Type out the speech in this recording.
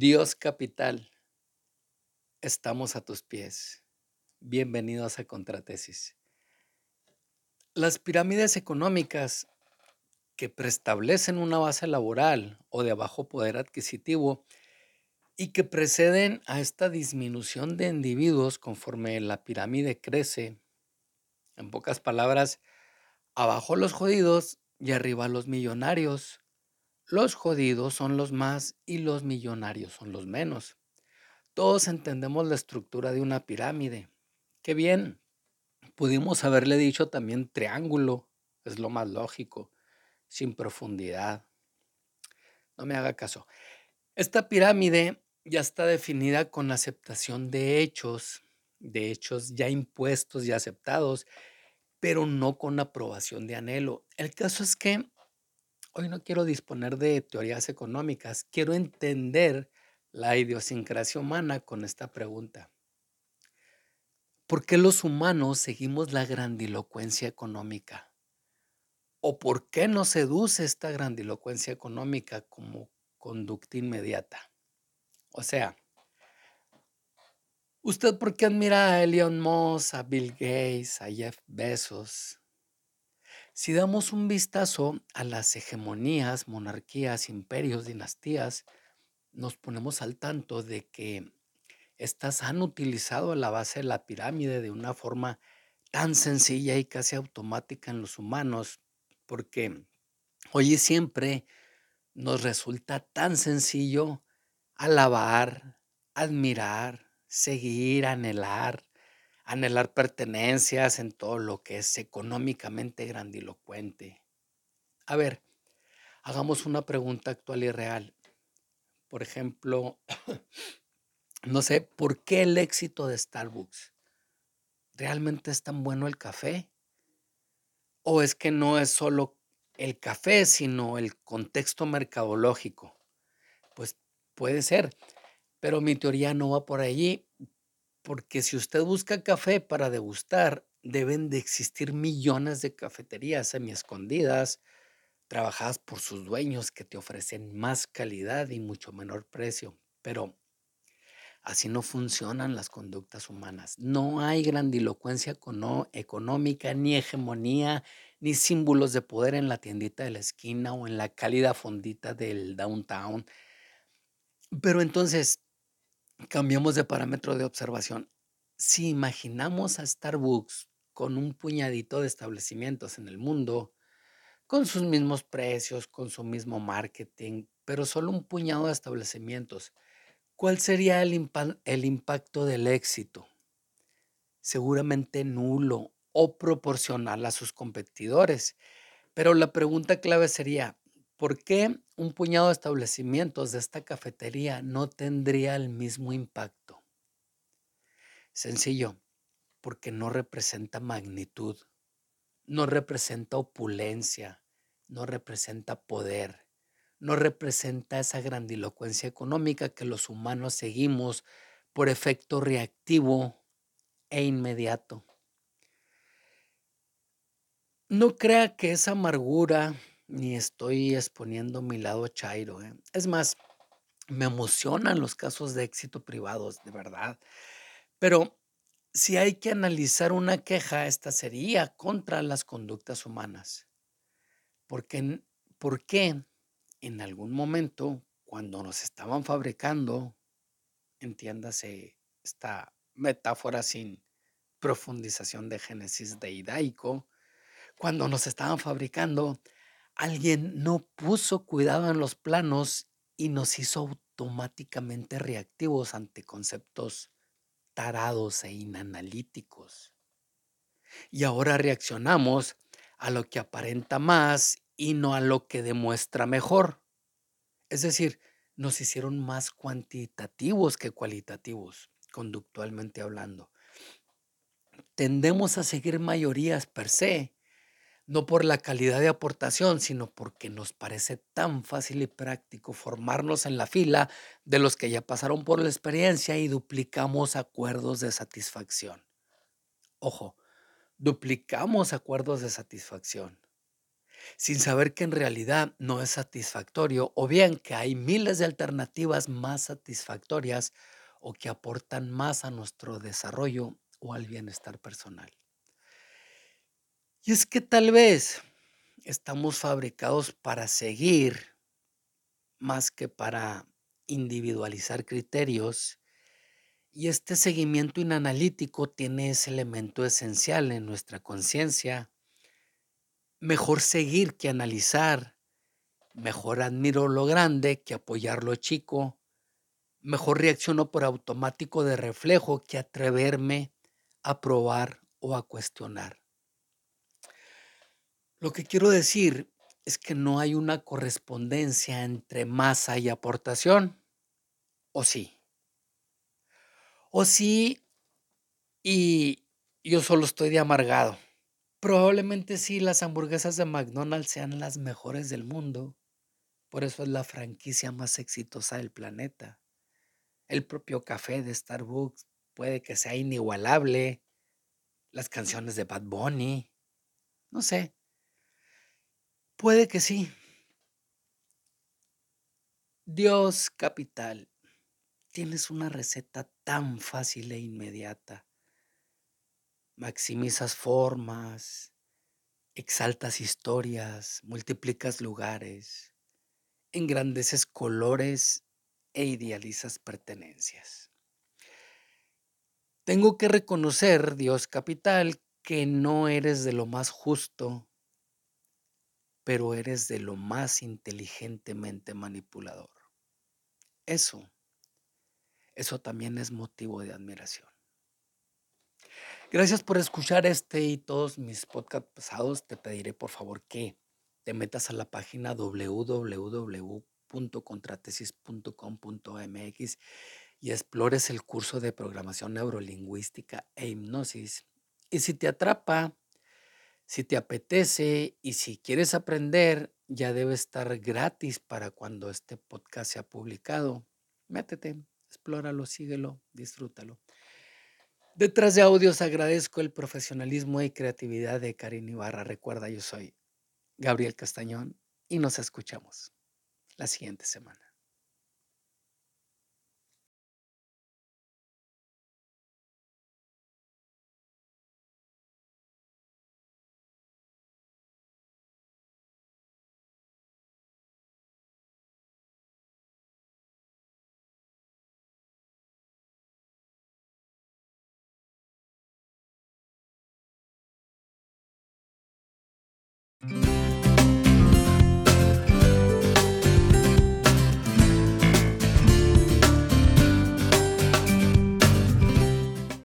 Dios capital, estamos a tus pies. Bienvenidos a Contratesis. Las pirámides económicas que preestablecen una base laboral o de bajo poder adquisitivo y que preceden a esta disminución de individuos conforme la pirámide crece. En pocas palabras, abajo los jodidos y arriba los millonarios los jodidos son los más y los millonarios son los menos. Todos entendemos la estructura de una pirámide. Qué bien. Pudimos haberle dicho también triángulo. Es lo más lógico. Sin profundidad. No me haga caso. Esta pirámide ya está definida con aceptación de hechos, de hechos ya impuestos y aceptados, pero no con aprobación de anhelo. El caso es que Hoy no quiero disponer de teorías económicas, quiero entender la idiosincrasia humana con esta pregunta. ¿Por qué los humanos seguimos la grandilocuencia económica? ¿O por qué nos seduce esta grandilocuencia económica como conducta inmediata? O sea, ¿usted por qué admira a Elon Musk, a Bill Gates, a Jeff Bezos, si damos un vistazo a las hegemonías, monarquías, imperios, dinastías, nos ponemos al tanto de que estas han utilizado la base de la pirámide de una forma tan sencilla y casi automática en los humanos, porque hoy y siempre nos resulta tan sencillo alabar, admirar, seguir, anhelar, anhelar pertenencias en todo lo que es económicamente grandilocuente. A ver, hagamos una pregunta actual y real. Por ejemplo, no sé, ¿por qué el éxito de Starbucks? ¿Realmente es tan bueno el café? ¿O es que no es solo el café, sino el contexto mercadológico? Pues puede ser, pero mi teoría no va por allí porque si usted busca café para degustar, deben de existir millones de cafeterías semi-escondidas, trabajadas por sus dueños que te ofrecen más calidad y mucho menor precio. Pero así no funcionan las conductas humanas. No hay grandilocuencia económica, ni hegemonía, ni símbolos de poder en la tiendita de la esquina o en la cálida fondita del downtown. Pero entonces, Cambiamos de parámetro de observación. Si imaginamos a Starbucks con un puñadito de establecimientos en el mundo, con sus mismos precios, con su mismo marketing, pero solo un puñado de establecimientos, ¿cuál sería el, el impacto del éxito? Seguramente nulo o proporcional a sus competidores. Pero la pregunta clave sería, ¿Por qué un puñado de establecimientos de esta cafetería no tendría el mismo impacto? Sencillo, porque no representa magnitud, no representa opulencia, no representa poder, no representa esa grandilocuencia económica que los humanos seguimos por efecto reactivo e inmediato. No crea que esa amargura, ni estoy exponiendo mi lado chairo. ¿eh? Es más, me emocionan los casos de éxito privados, de verdad. Pero si hay que analizar una queja, esta sería contra las conductas humanas. Porque, ¿Por qué en algún momento, cuando nos estaban fabricando, entiéndase esta metáfora sin profundización de Génesis deidaico, cuando nos estaban fabricando, alguien no puso cuidado en los planos y nos hizo automáticamente reactivos ante conceptos tarados e inanalíticos. Y ahora reaccionamos a lo que aparenta más y no a lo que demuestra mejor. Es decir, nos hicieron más cuantitativos que cualitativos, conductualmente hablando. Tendemos a seguir mayorías per se no por la calidad de aportación, sino porque nos parece tan fácil y práctico formarnos en la fila de los que ya pasaron por la experiencia y duplicamos acuerdos de satisfacción. Ojo, duplicamos acuerdos de satisfacción. sin saber que en realidad no es satisfactorio o bien que hay miles de alternativas más satisfactorias o que aportan más a nuestro desarrollo o al bienestar personal. Y es que tal vez estamos fabricados para seguir más que para individualizar criterios y este seguimiento inanalítico tiene ese elemento esencial en nuestra conciencia. Mejor seguir que analizar, mejor admiro lo grande que apoyar lo chico, mejor reacciono por automático de reflejo que atreverme a probar o a cuestionar. Lo que quiero decir es que no hay una correspondencia entre masa y aportación. ¿O sí? ¿O sí y yo solo estoy de amargado? Probablemente sí, las hamburguesas de McDonald's sean las mejores del mundo. Por eso es la franquicia más exitosa del planeta. El propio café de Starbucks puede que sea inigualable. Las canciones de Bad Bunny. No sé. Puede que sí. Dios capital, tienes una receta tan fácil e inmediata. Maximizas formas, exaltas historias, multiplicas lugares, engrandeces colores e idealizas pertenencias. Tengo que reconocer, Dios capital, que no eres de lo más justo pero eres de lo más inteligentemente manipulador. Eso, eso también es motivo de admiración. Gracias por escuchar este y todos mis podcasts pasados. Te pediré por favor que te metas a la página www.contratesis.com.mx y explores el curso de programación neurolingüística e hipnosis. Y si te atrapa, si te apetece y si quieres aprender, ya debe estar gratis para cuando este podcast sea publicado. Métete, explóralo, síguelo, disfrútalo. Detrás de audios agradezco el profesionalismo y creatividad de Karin Ibarra. Recuerda, yo soy Gabriel Castañón y nos escuchamos la siguiente semana.